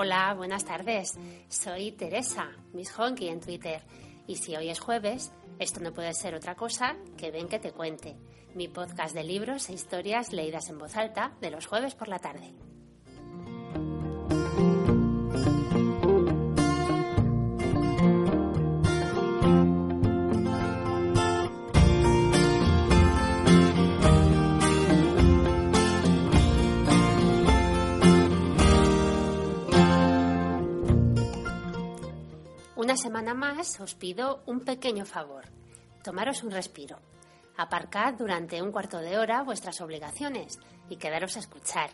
Hola, buenas tardes. Soy Teresa, Miss Honky en Twitter. Y si hoy es jueves, esto no puede ser otra cosa que ven que te cuente. Mi podcast de libros e historias leídas en voz alta de los jueves por la tarde. Semana más os pido un pequeño favor. Tomaros un respiro. Aparcad durante un cuarto de hora vuestras obligaciones y quedaros a escuchar.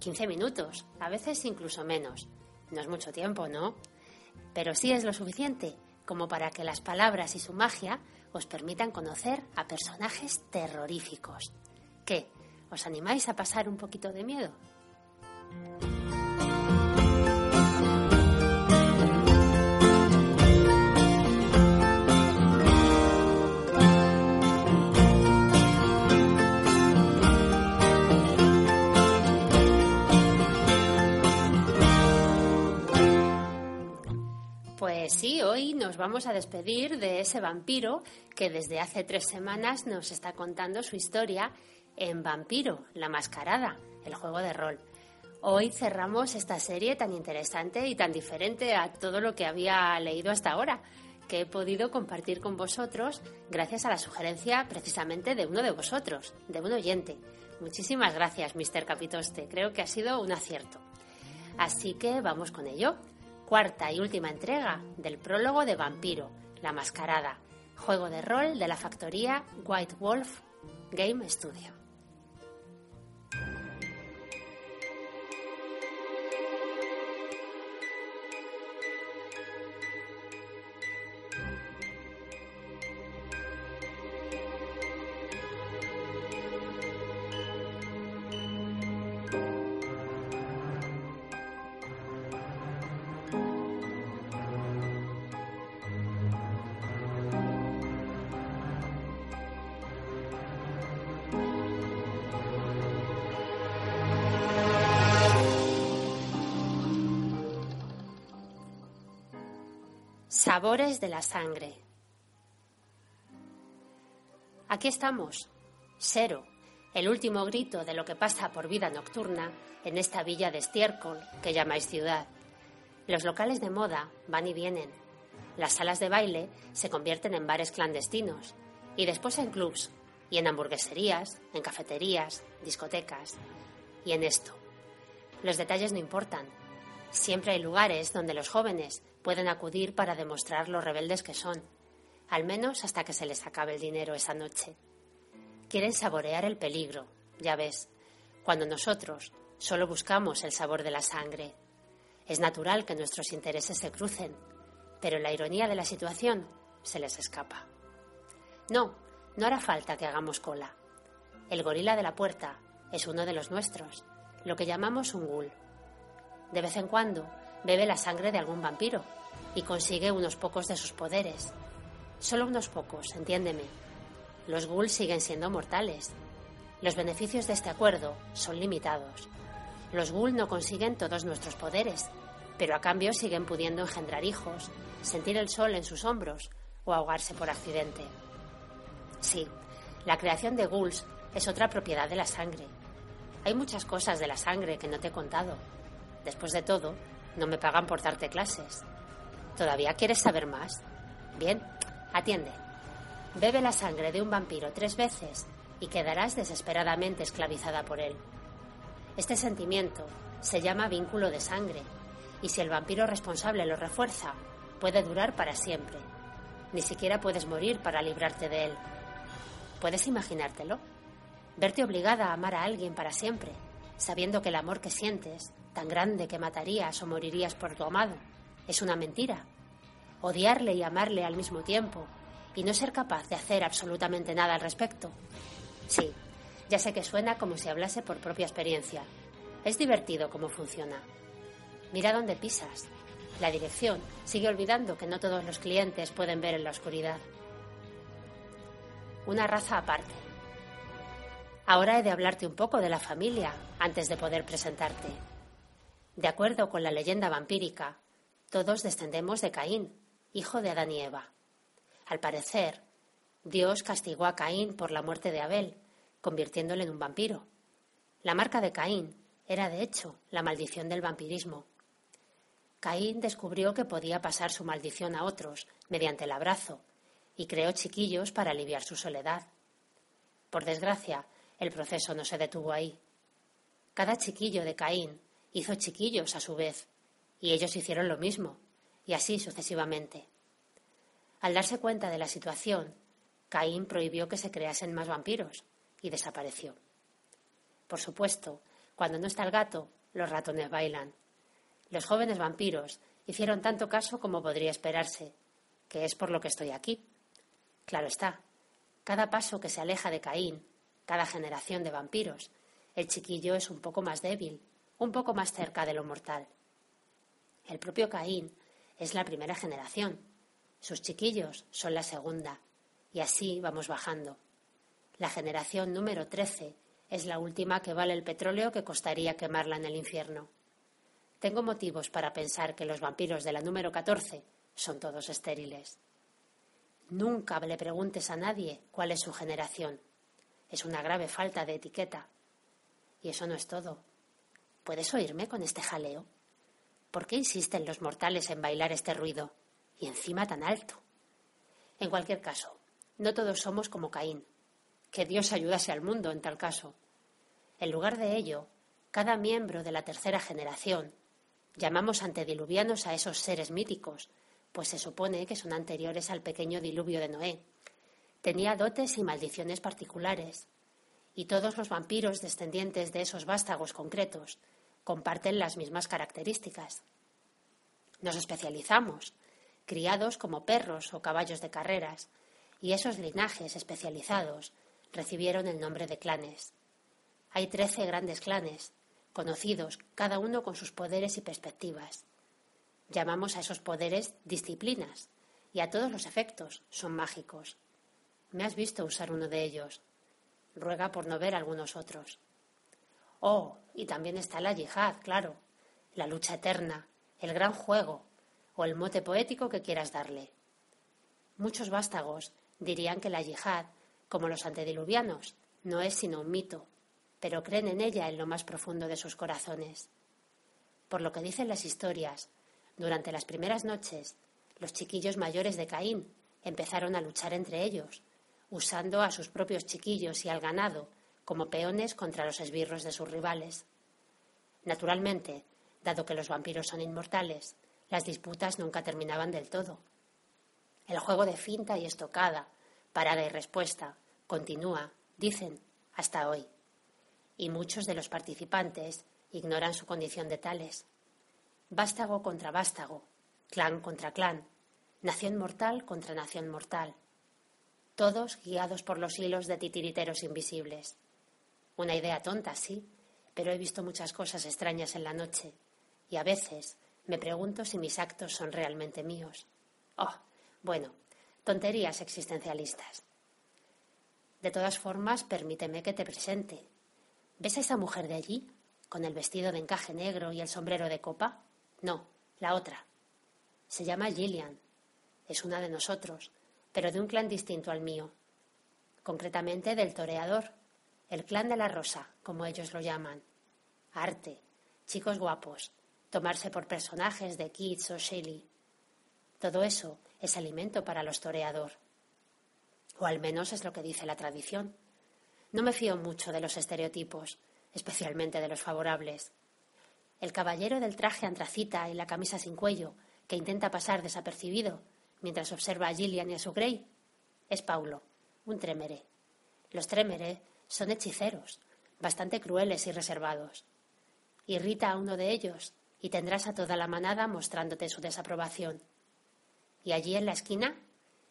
15 minutos, a veces incluso menos. No es mucho tiempo, ¿no? Pero sí es lo suficiente como para que las palabras y su magia os permitan conocer a personajes terroríficos. ¿Qué? ¿Os animáis a pasar un poquito de miedo? Pues sí, hoy nos vamos a despedir de ese vampiro que desde hace tres semanas nos está contando su historia en Vampiro, la Mascarada, el juego de rol. Hoy cerramos esta serie tan interesante y tan diferente a todo lo que había leído hasta ahora, que he podido compartir con vosotros gracias a la sugerencia precisamente de uno de vosotros, de un oyente. Muchísimas gracias, Mr. Capitoste. Creo que ha sido un acierto. Así que vamos con ello cuarta y última entrega del prólogo de Vampiro, La Mascarada, juego de rol de la factoría White Wolf Game Studio. Sabores de la sangre. Aquí estamos, Sero, el último grito de lo que pasa por vida nocturna en esta villa de estiércol que llamáis ciudad. Los locales de moda van y vienen. Las salas de baile se convierten en bares clandestinos y después en clubs y en hamburgueserías, en cafeterías, discotecas y en esto. Los detalles no importan. Siempre hay lugares donde los jóvenes pueden acudir para demostrar lo rebeldes que son, al menos hasta que se les acabe el dinero esa noche. Quieren saborear el peligro, ya ves, cuando nosotros solo buscamos el sabor de la sangre. Es natural que nuestros intereses se crucen, pero la ironía de la situación se les escapa. No, no hará falta que hagamos cola. El gorila de la puerta es uno de los nuestros, lo que llamamos un ghoul. De vez en cuando bebe la sangre de algún vampiro y consigue unos pocos de sus poderes. Solo unos pocos, entiéndeme. Los ghouls siguen siendo mortales. Los beneficios de este acuerdo son limitados. Los ghouls no consiguen todos nuestros poderes, pero a cambio siguen pudiendo engendrar hijos, sentir el sol en sus hombros o ahogarse por accidente. Sí, la creación de ghouls es otra propiedad de la sangre. Hay muchas cosas de la sangre que no te he contado. Después de todo, no me pagan por darte clases. ¿Todavía quieres saber más? Bien, atiende. Bebe la sangre de un vampiro tres veces y quedarás desesperadamente esclavizada por él. Este sentimiento se llama vínculo de sangre y si el vampiro responsable lo refuerza, puede durar para siempre. Ni siquiera puedes morir para librarte de él. ¿Puedes imaginártelo? Verte obligada a amar a alguien para siempre, sabiendo que el amor que sientes tan grande que matarías o morirías por tu amado, es una mentira. Odiarle y amarle al mismo tiempo y no ser capaz de hacer absolutamente nada al respecto. Sí, ya sé que suena como si hablase por propia experiencia. Es divertido cómo funciona. Mira dónde pisas. La dirección sigue olvidando que no todos los clientes pueden ver en la oscuridad. Una raza aparte. Ahora he de hablarte un poco de la familia antes de poder presentarte. De acuerdo con la leyenda vampírica, todos descendemos de Caín, hijo de Adán y Eva. Al parecer, Dios castigó a Caín por la muerte de Abel, convirtiéndole en un vampiro. La marca de Caín era, de hecho, la maldición del vampirismo. Caín descubrió que podía pasar su maldición a otros mediante el abrazo y creó chiquillos para aliviar su soledad. Por desgracia, el proceso no se detuvo ahí. Cada chiquillo de Caín hizo chiquillos a su vez, y ellos hicieron lo mismo, y así sucesivamente. Al darse cuenta de la situación, Caín prohibió que se creasen más vampiros y desapareció. Por supuesto, cuando no está el gato, los ratones bailan. Los jóvenes vampiros hicieron tanto caso como podría esperarse, que es por lo que estoy aquí. Claro está, cada paso que se aleja de Caín, cada generación de vampiros, el chiquillo es un poco más débil, un poco más cerca de lo mortal. El propio Caín es la primera generación, sus chiquillos son la segunda, y así vamos bajando. La generación número 13 es la última que vale el petróleo que costaría quemarla en el infierno. Tengo motivos para pensar que los vampiros de la número 14 son todos estériles. Nunca le preguntes a nadie cuál es su generación. Es una grave falta de etiqueta. Y eso no es todo. ¿Puedes oírme con este jaleo? ¿Por qué insisten los mortales en bailar este ruido? Y encima tan alto. En cualquier caso, no todos somos como Caín. Que Dios ayudase al mundo en tal caso. En lugar de ello, cada miembro de la tercera generación llamamos antediluvianos a esos seres míticos, pues se supone que son anteriores al pequeño diluvio de Noé. Tenía dotes y maldiciones particulares, y todos los vampiros descendientes de esos vástagos concretos comparten las mismas características. Nos especializamos, criados como perros o caballos de carreras, y esos linajes especializados recibieron el nombre de clanes. Hay trece grandes clanes, conocidos cada uno con sus poderes y perspectivas. Llamamos a esos poderes disciplinas, y a todos los efectos son mágicos. Me has visto usar uno de ellos. Ruega por no ver algunos otros. Oh, y también está la yihad, claro, la lucha eterna, el gran juego, o el mote poético que quieras darle. Muchos vástagos dirían que la yihad, como los antediluvianos, no es sino un mito, pero creen en ella en lo más profundo de sus corazones. Por lo que dicen las historias, durante las primeras noches, los chiquillos mayores de Caín empezaron a luchar entre ellos, usando a sus propios chiquillos y al ganado como peones contra los esbirros de sus rivales. Naturalmente, dado que los vampiros son inmortales, las disputas nunca terminaban del todo. El juego de finta y estocada, parada y respuesta, continúa, dicen, hasta hoy. Y muchos de los participantes ignoran su condición de tales. Vástago contra vástago, clan contra clan, nación mortal contra nación mortal. Todos guiados por los hilos de titiriteros invisibles. Una idea tonta, sí, pero he visto muchas cosas extrañas en la noche, y a veces me pregunto si mis actos son realmente míos. Oh, bueno, tonterías existencialistas. De todas formas, permíteme que te presente. ¿Ves a esa mujer de allí, con el vestido de encaje negro y el sombrero de copa? No, la otra. Se llama Gillian. Es una de nosotros, pero de un clan distinto al mío. Concretamente del toreador, el clan de la rosa, como ellos lo llaman. Arte, chicos guapos, tomarse por personajes de Keats o Shelley. Todo eso es alimento para los toreador. O al menos es lo que dice la tradición. No me fío mucho de los estereotipos, especialmente de los favorables. El caballero del traje antracita y la camisa sin cuello, que intenta pasar desapercibido mientras observa a Gillian y a su Grey, es Paulo, un trémere. Los trémere son hechiceros, bastante crueles y reservados. Irrita a uno de ellos y tendrás a toda la manada mostrándote su desaprobación. Y allí en la esquina,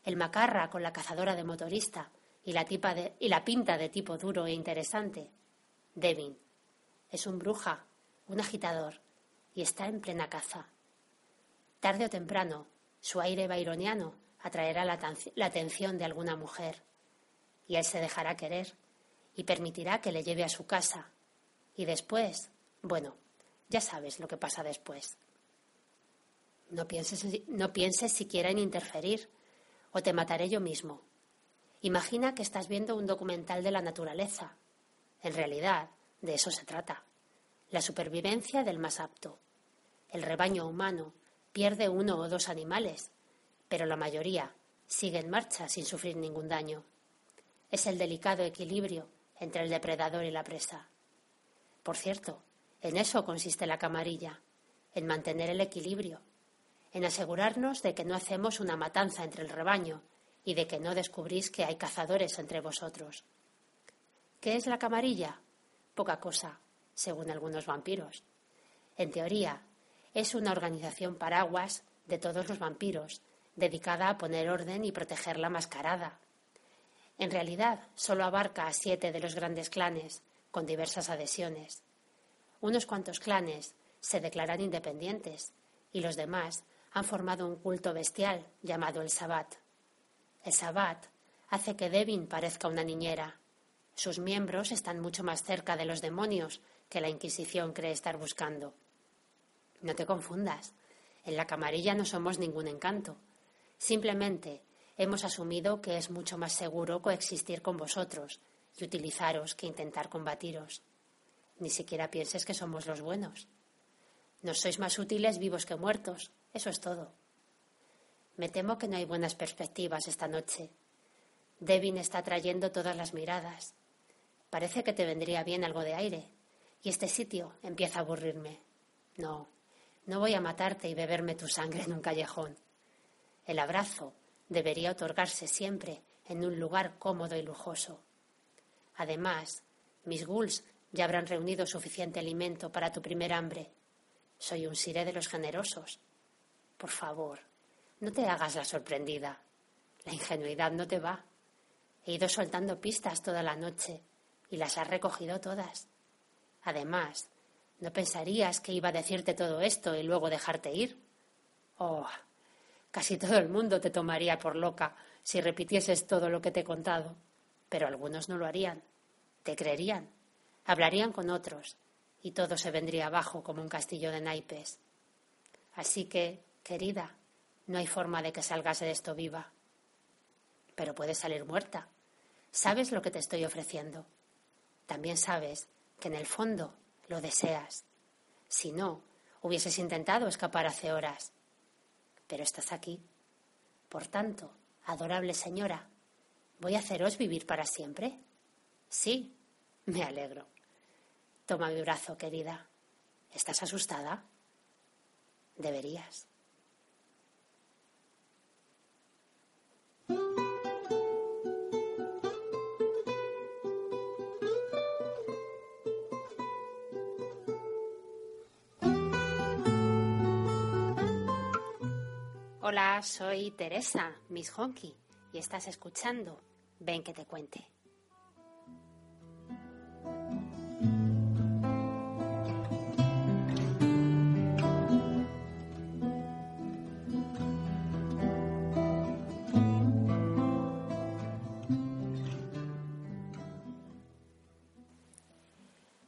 el macarra con la cazadora de motorista y la, tipa y la pinta de tipo duro e interesante. Devin. Es un bruja, un agitador, y está en plena caza. Tarde o temprano, su aire byroniano atraerá la atención de alguna mujer, y él se dejará querer y permitirá que le lleve a su casa. Y después, bueno, ya sabes lo que pasa después. No pienses, no pienses siquiera en interferir, o te mataré yo mismo. Imagina que estás viendo un documental de la naturaleza. En realidad, de eso se trata. La supervivencia del más apto. El rebaño humano pierde uno o dos animales, pero la mayoría sigue en marcha sin sufrir ningún daño. Es el delicado equilibrio entre el depredador y la presa. Por cierto, en eso consiste la camarilla, en mantener el equilibrio, en asegurarnos de que no hacemos una matanza entre el rebaño y de que no descubrís que hay cazadores entre vosotros. ¿Qué es la camarilla? Poca cosa, según algunos vampiros. En teoría, es una organización paraguas de todos los vampiros, dedicada a poner orden y proteger la mascarada. En realidad, solo abarca a siete de los grandes clanes, con diversas adhesiones. Unos cuantos clanes se declaran independientes y los demás han formado un culto bestial llamado el Sabbat. El Sabbat hace que Devin parezca una niñera. Sus miembros están mucho más cerca de los demonios que la Inquisición cree estar buscando. No te confundas. En la camarilla no somos ningún encanto. Simplemente hemos asumido que es mucho más seguro coexistir con vosotros y utilizaros que intentar combatiros. Ni siquiera pienses que somos los buenos. Nos sois más útiles vivos que muertos. Eso es todo. Me temo que no hay buenas perspectivas esta noche. Devin está trayendo todas las miradas. Parece que te vendría bien algo de aire. Y este sitio empieza a aburrirme. No, no voy a matarte y beberme tu sangre en un callejón. El abrazo debería otorgarse siempre en un lugar cómodo y lujoso. Además, mis ghouls ya habrán reunido suficiente alimento para tu primer hambre. Soy un siré de los generosos. Por favor, no te hagas la sorprendida. La ingenuidad no te va. He ido soltando pistas toda la noche y las has recogido todas. Además, ¿no pensarías que iba a decirte todo esto y luego dejarte ir? Oh, casi todo el mundo te tomaría por loca si repitieses todo lo que te he contado. Pero algunos no lo harían. Te creerían. Hablarían con otros y todo se vendría abajo como un castillo de naipes. Así que, querida, no hay forma de que salgas de esto viva. Pero puedes salir muerta. Sabes lo que te estoy ofreciendo. También sabes que en el fondo lo deseas. Si no, hubieses intentado escapar hace horas. Pero estás aquí. Por tanto, adorable señora, ¿voy a haceros vivir para siempre? Sí, me alegro. Toma mi brazo, querida. ¿Estás asustada? Deberías. Hola, soy Teresa, Miss Honky, y estás escuchando Ven que te cuente.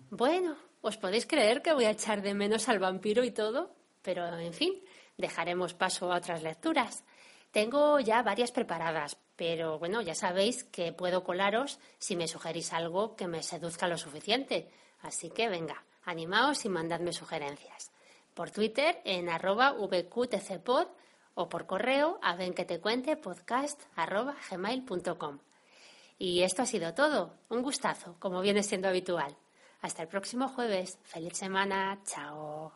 Bueno, ¿os podéis creer que voy a echar de menos al vampiro y todo? Pero, en fin, dejaremos paso a otras lecturas. Tengo ya varias preparadas, pero bueno, ya sabéis que puedo colaros si me sugerís algo que me seduzca lo suficiente. Así que venga, animaos y mandadme sugerencias. Por Twitter en arroba vqtcpod o por correo a gmail.com. Y esto ha sido todo. Un gustazo, como viene siendo habitual. Hasta el próximo jueves. Feliz semana. Chao.